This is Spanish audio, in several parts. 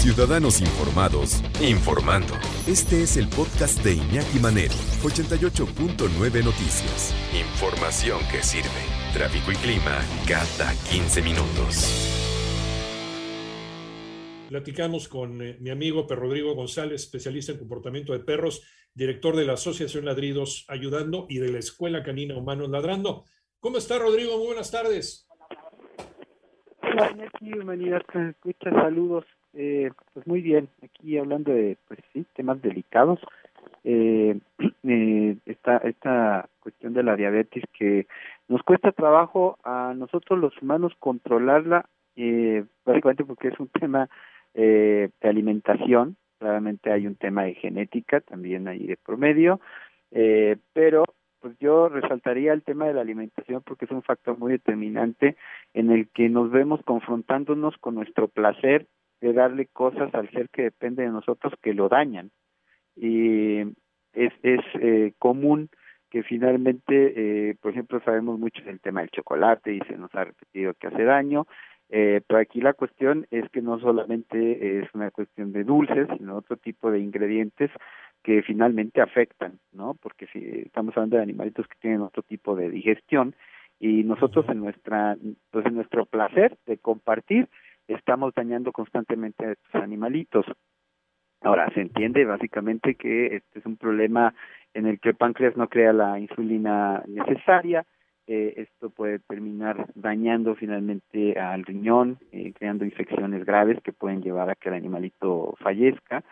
Ciudadanos informados, informando. Este es el podcast de Iñaki Manero, 88.9 Noticias. Información que sirve. Tráfico y clima cada 15 minutos. Platicamos con eh, mi amigo Per Rodrigo González, especialista en comportamiento de perros, director de la Asociación Ladridos Ayudando y de la Escuela Canina Humanos Ladrando. ¿Cómo está, Rodrigo? Muy buenas tardes. Hola, Iñaki, humanidad que escucha, saludos. Eh, pues muy bien, aquí hablando de, pues sí, temas delicados. Eh, eh, esta, esta cuestión de la diabetes que nos cuesta trabajo a nosotros los humanos controlarla, eh, básicamente porque es un tema eh, de alimentación, claramente hay un tema de genética también ahí de promedio, eh, pero pues yo resaltaría el tema de la alimentación porque es un factor muy determinante en el que nos vemos confrontándonos con nuestro placer de darle cosas al ser que depende de nosotros que lo dañan. Y es, es eh, común que finalmente, eh, por ejemplo, sabemos mucho del tema del chocolate y se nos ha repetido que hace daño, eh, pero aquí la cuestión es que no solamente es una cuestión de dulces, sino otro tipo de ingredientes que finalmente afectan, ¿no? Porque si estamos hablando de animalitos que tienen otro tipo de digestión y nosotros en nuestra, pues en nuestro placer de compartir, estamos dañando constantemente a estos animalitos. Ahora, se entiende básicamente que este es un problema en el que el páncreas no crea la insulina necesaria, eh, esto puede terminar dañando finalmente al riñón, eh, creando infecciones graves que pueden llevar a que el animalito fallezca.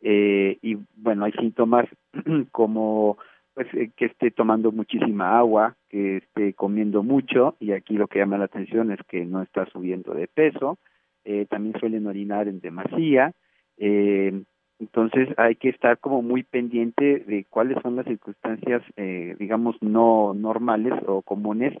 Eh, y bueno, hay síntomas como pues eh, que esté tomando muchísima agua, que esté comiendo mucho, y aquí lo que llama la atención es que no está subiendo de peso, eh, también suelen orinar en demasía, eh, entonces hay que estar como muy pendiente de cuáles son las circunstancias, eh, digamos, no normales o comunes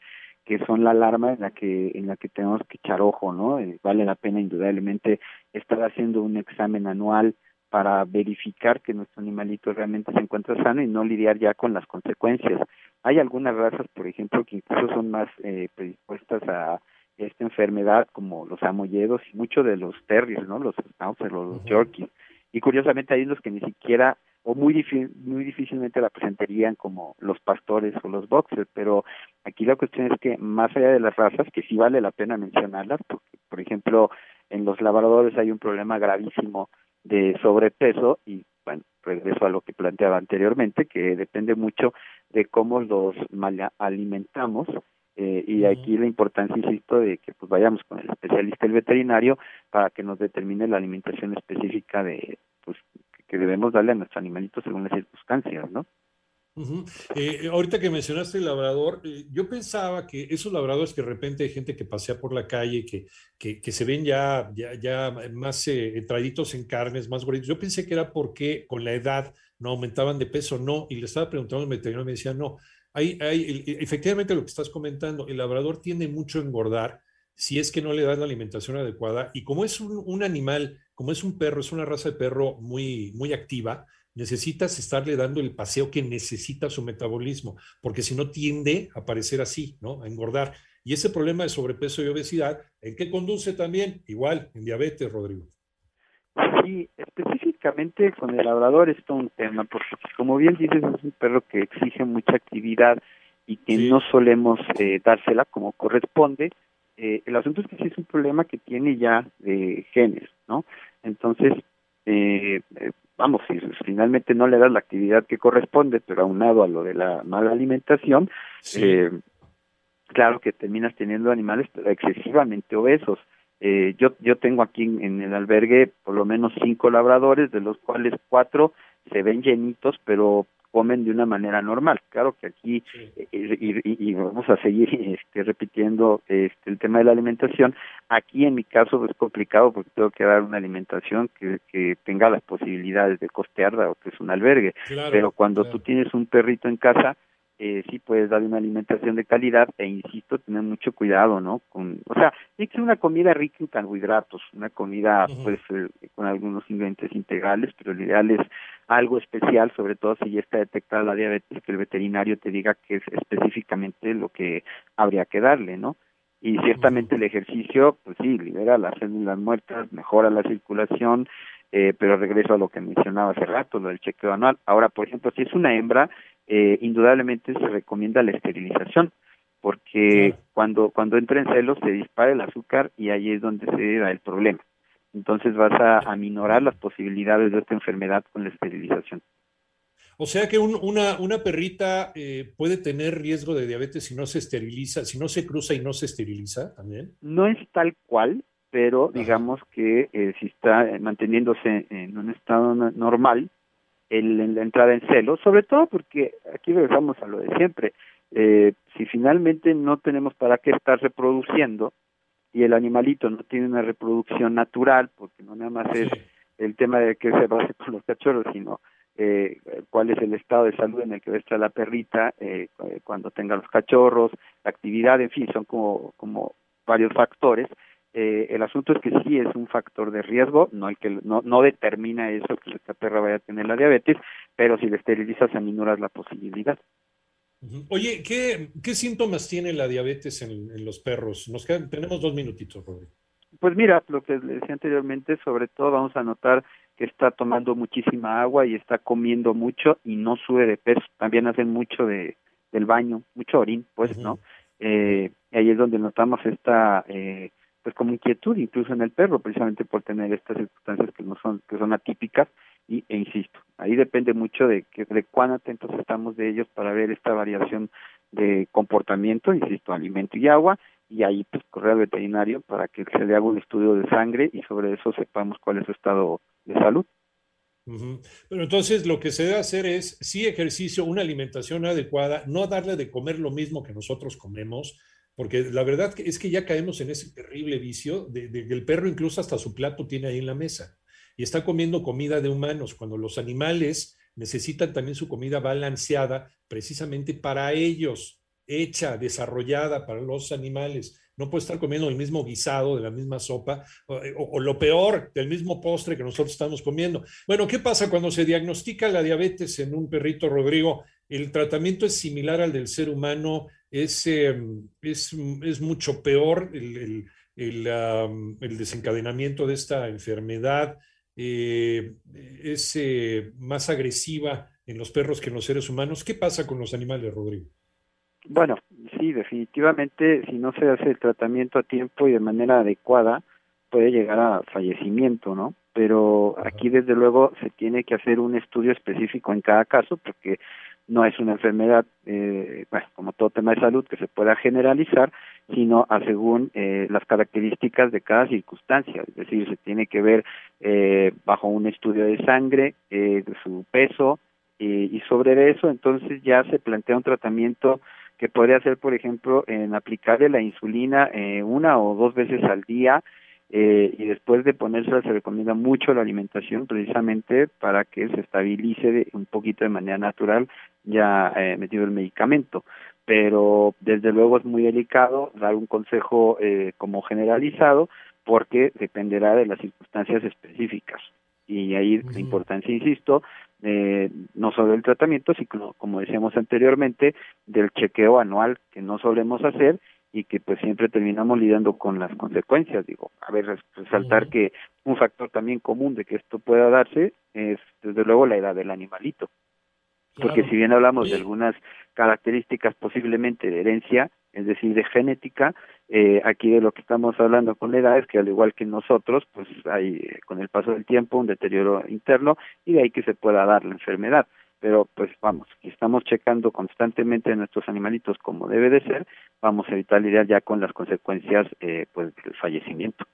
que son la alarma en la que en la que tenemos que echar ojo, ¿no? Eh, vale la pena indudablemente estar haciendo un examen anual para verificar que nuestro animalito realmente se encuentra sano y no lidiar ya con las consecuencias. Hay algunas razas, por ejemplo, que incluso son más eh, predispuestas a esta enfermedad, como los amolledos y muchos de los terriers, ¿no? Los schnauzer, los -huh. yorkies. Y curiosamente hay unos que ni siquiera o muy muy difícilmente la presentarían como los pastores o los boxers, pero aquí la cuestión es que más allá de las razas, que sí vale la pena mencionarlas, porque por ejemplo en los labradores hay un problema gravísimo de sobrepeso y bueno, regreso a lo que planteaba anteriormente, que depende mucho de cómo los mal alimentamos eh, y aquí la importancia, insisto, de que pues vayamos con el especialista, el veterinario, para que nos determine la alimentación específica de pues que debemos darle a nuestro animalito según las circunstancias, ¿no? Uh -huh. eh, ahorita que mencionaste el labrador, eh, yo pensaba que esos labradores que de repente hay gente que pasea por la calle, que, que, que se ven ya, ya, ya más eh, traditos en carnes, más gorditos, yo pensé que era porque con la edad no aumentaban de peso, no, y le estaba preguntando al veterinario y me decía, no, hay, hay, efectivamente lo que estás comentando, el labrador tiende mucho a engordar si es que no le das la alimentación adecuada, y como es un, un animal, como es un perro, es una raza de perro muy, muy activa, necesitas estarle dando el paseo que necesita su metabolismo, porque si no tiende a parecer así, ¿no? A engordar. Y ese problema de sobrepeso y obesidad, ¿en qué conduce también? Igual, en diabetes, Rodrigo. Sí, específicamente con el labrador es todo un tema, porque como bien dices, es un perro que exige mucha actividad y que sí. no solemos eh, dársela como corresponde. Eh, el asunto es que sí es un problema que tiene ya de genes, ¿no? Entonces, eh, vamos, si finalmente no le das la actividad que corresponde, pero aunado a lo de la mala alimentación, sí. eh, claro que terminas teniendo animales excesivamente obesos. Eh, yo, yo tengo aquí en, en, el albergue por lo menos cinco labradores, de los cuales cuatro se ven llenitos, pero comen de una manera normal. Claro que aquí, sí. eh, y, y, vamos a seguir este, repitiendo este, el tema de la alimentación, aquí en mi caso es complicado porque tengo que dar una alimentación que, que tenga las posibilidades de costearla o que es un albergue. Claro, Pero cuando claro. tú tienes un perrito en casa, eh, sí puedes darle una alimentación de calidad e insisto, tener mucho cuidado, ¿no? Con, o sea, tiene que ser una comida rica en carbohidratos, una comida uh -huh. pues eh, con algunos ingredientes integrales, pero lo ideal es algo especial, sobre todo si ya está detectada la diabetes, que el veterinario te diga que es específicamente lo que habría que darle, ¿no? Y ciertamente el ejercicio, pues sí, libera las células muertas, mejora la circulación, eh, pero regreso a lo que mencionaba hace rato, lo del chequeo anual. Ahora, por ejemplo, si es una hembra, eh, indudablemente se recomienda la esterilización, porque cuando, cuando entra en celos se dispara el azúcar y ahí es donde se da el problema. Entonces vas a aminorar las posibilidades de esta enfermedad con la esterilización. O sea que una, una perrita eh, puede tener riesgo de diabetes si no se esteriliza, si no se cruza y no se esteriliza también. No es tal cual, pero digamos que eh, si está manteniéndose en un estado normal, el, la entrada en celo, sobre todo porque aquí regresamos a lo de siempre. Eh, si finalmente no tenemos para qué estar reproduciendo y el animalito no tiene una reproducción natural, porque no nada más es el tema de que se base con los cachorros, sino eh, cuál es el estado de salud en el que va a estar la perrita eh, cuando tenga los cachorros, la actividad, en fin, son como, como varios factores. Eh, el asunto es que sí es un factor de riesgo, no el que no, no determina eso que esta perra vaya a tener la diabetes, pero si la esterilizas aminoras la posibilidad. Oye, ¿qué, ¿qué síntomas tiene la diabetes en, los perros? Nos quedan, tenemos dos minutitos, Rodrigo. Pues mira, lo que les decía anteriormente, sobre todo vamos a notar que está tomando muchísima agua y está comiendo mucho y no sube de peso. También hacen mucho de, del baño, mucho orín, pues, ¿no? Eh, ahí es donde notamos esta, eh, pues como inquietud incluso en el perro, precisamente por tener estas circunstancias que no son, que son atípicas y, e insisto, ahí depende mucho de, que, de cuán atentos estamos de ellos para ver esta variación de comportamiento, insisto, alimento y agua, y ahí pues correr al veterinario para que se le haga un estudio de sangre y sobre eso sepamos cuál es su estado de salud. Pero entonces lo que se debe hacer es, sí ejercicio, una alimentación adecuada, no darle de comer lo mismo que nosotros comemos, porque la verdad es que ya caemos en ese terrible vicio de, que el perro incluso hasta su plato tiene ahí en la mesa y está comiendo comida de humanos, cuando los animales necesitan también su comida balanceada precisamente para ellos, hecha, desarrollada para los animales. No puede estar comiendo el mismo guisado de la misma sopa o, lo peor, del mismo postre que nosotros estamos comiendo. Bueno, ¿qué pasa cuando se diagnostica la diabetes en un perrito, Rodrigo? El tratamiento es similar al del ser humano, es, em, es, es mucho peor el, el, el, desencadenamiento de esta enfermedad, eh, es eh, más agresiva en los perros que en los seres humanos. ¿Qué pasa con los animales, Rodrigo? Bueno, sí, definitivamente, si no se hace el tratamiento a tiempo y de manera adecuada, puede llegar a fallecimiento, ¿no? Pero aquí, desde luego, se tiene que hacer un estudio específico en cada caso, porque no es una enfermedad, eh, bueno, como todo tema de salud, que se pueda generalizar, sino a según eh, las características de cada circunstancia. Es decir, se tiene que ver eh, bajo un estudio de sangre, eh, de su peso, y sobre eso entonces ya se plantea un tratamiento que podría ser, por ejemplo, en aplicarle la insulina eh, una o dos veces al día eh, y después de ponérsela se recomienda mucho la alimentación precisamente para que se estabilice un poquito de manera natural ya eh, metido el medicamento. Pero desde luego es muy delicado dar un consejo eh, como generalizado porque dependerá de las circunstancias específicas. Y ahí la importancia, insisto, eh, no solo del tratamiento, sino, como decíamos anteriormente, del chequeo anual que no solemos hacer y que pues siempre terminamos lidiando con las consecuencias. Digo, a ver, resaltar que un factor también común de que esto pueda darse es desde luego la edad del animalito. Porque si bien hablamos de algunas características posiblemente de herencia, es decir, de genética, eh, aquí de lo que estamos hablando con la edad es que al igual que nosotros, pues hay eh, con el paso del tiempo un deterioro interno y de ahí que se pueda dar la enfermedad. Pero pues vamos, estamos checando constantemente nuestros animalitos como debe de ser, vamos a evitar lidiar ya con las consecuencias eh, pues del fallecimiento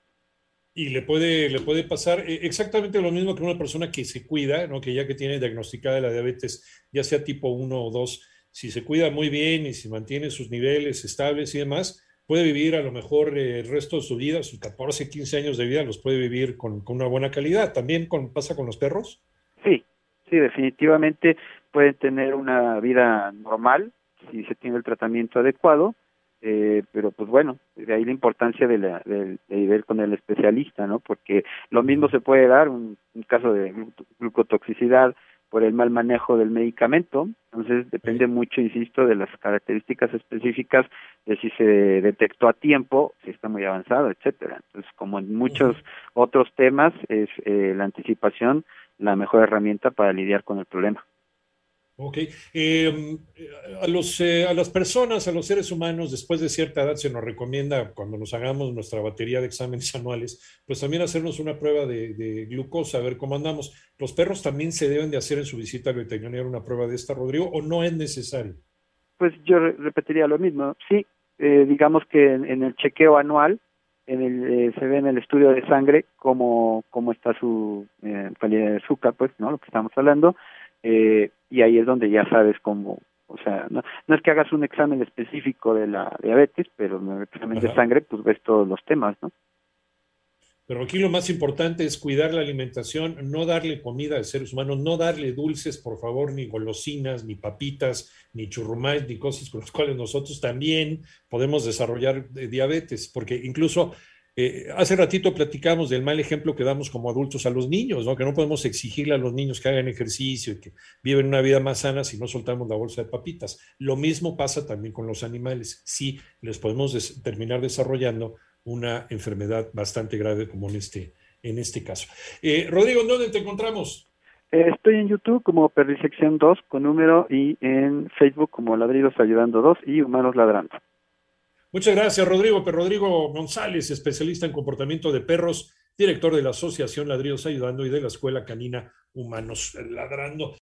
y le puede, le puede pasar eh, exactamente lo mismo que una persona que se cuida, ¿no? que ya que tiene diagnosticada la diabetes, ya sea tipo 1 o 2, si se cuida muy bien y si mantiene sus niveles estables y demás, puede vivir a lo mejor eh, el resto de su vida, sus 14, 15 años de vida, los puede vivir con, con una buena calidad. ¿También con, pasa con los perros? Sí, definitivamente pueden tener una vida normal si se tiene el tratamiento adecuado eh, pero pues bueno, de ahí la importancia de, la, de, ir con el especialista, ¿no? Porque lo mismo se puede dar, un, caso de glucotoxicidad por el mal manejo del medicamento. Entonces depende mucho, insisto, de las características específicas de si se detectó a tiempo, si está muy avanzado, etcétera. Entonces, como en muchos otros temas, es eh, la anticipación la mejor herramienta para lidiar con el problema. Ok. Em, a, los, eh, a las personas, a los seres humanos, después de cierta edad se nos recomienda, cuando nos hagamos nuestra batería de exámenes anuales, pues también hacernos una prueba de, glucosa, a ver cómo andamos. ¿Los perros también se deben de hacer en su visita al veterinario una prueba de esta, Rodrigo, o no es necesario? Pues yo repetiría lo mismo. Sí, eh, digamos que en, el chequeo anual en el, eh, se ve en el estudio de sangre cómo, cómo está su calidad de azúcar, pues, ¿no? Lo que estamos hablando eh, y ahí es donde ya sabes cómo, o sea, no, no, es que hagas un examen específico de la diabetes, pero en el examen de sangre pues ves todos los temas, ¿no? Pero aquí lo más importante es cuidar la alimentación, no darle comida a seres humanos, no darle dulces, por favor, ni golosinas, ni papitas, ni churrumais, ni cosas con las cuales nosotros también podemos desarrollar eh, diabetes, porque incluso eh, hace ratito platicamos del mal ejemplo que damos como adultos a los niños, ¿no? que no podemos exigirle a los niños que hagan ejercicio y que viven una vida más sana si no soltamos la bolsa de papitas. Lo mismo pasa también con los animales. Sí, les podemos terminar desarrollando una enfermedad bastante grave como en este, en este caso. Eh, Rodrigo, ¿dónde te encontramos? Eh, estoy en YouTube como Perrisección 2 con número y en Facebook como Ladridos Ayudando 2 y Humanos Ladrando. Muchas gracias, Rodrigo. Pero Rodrigo González, especialista en comportamiento de perros, director de la Asociación Ladridos Ayudando y de la Escuela Canina Humanos Ladrando.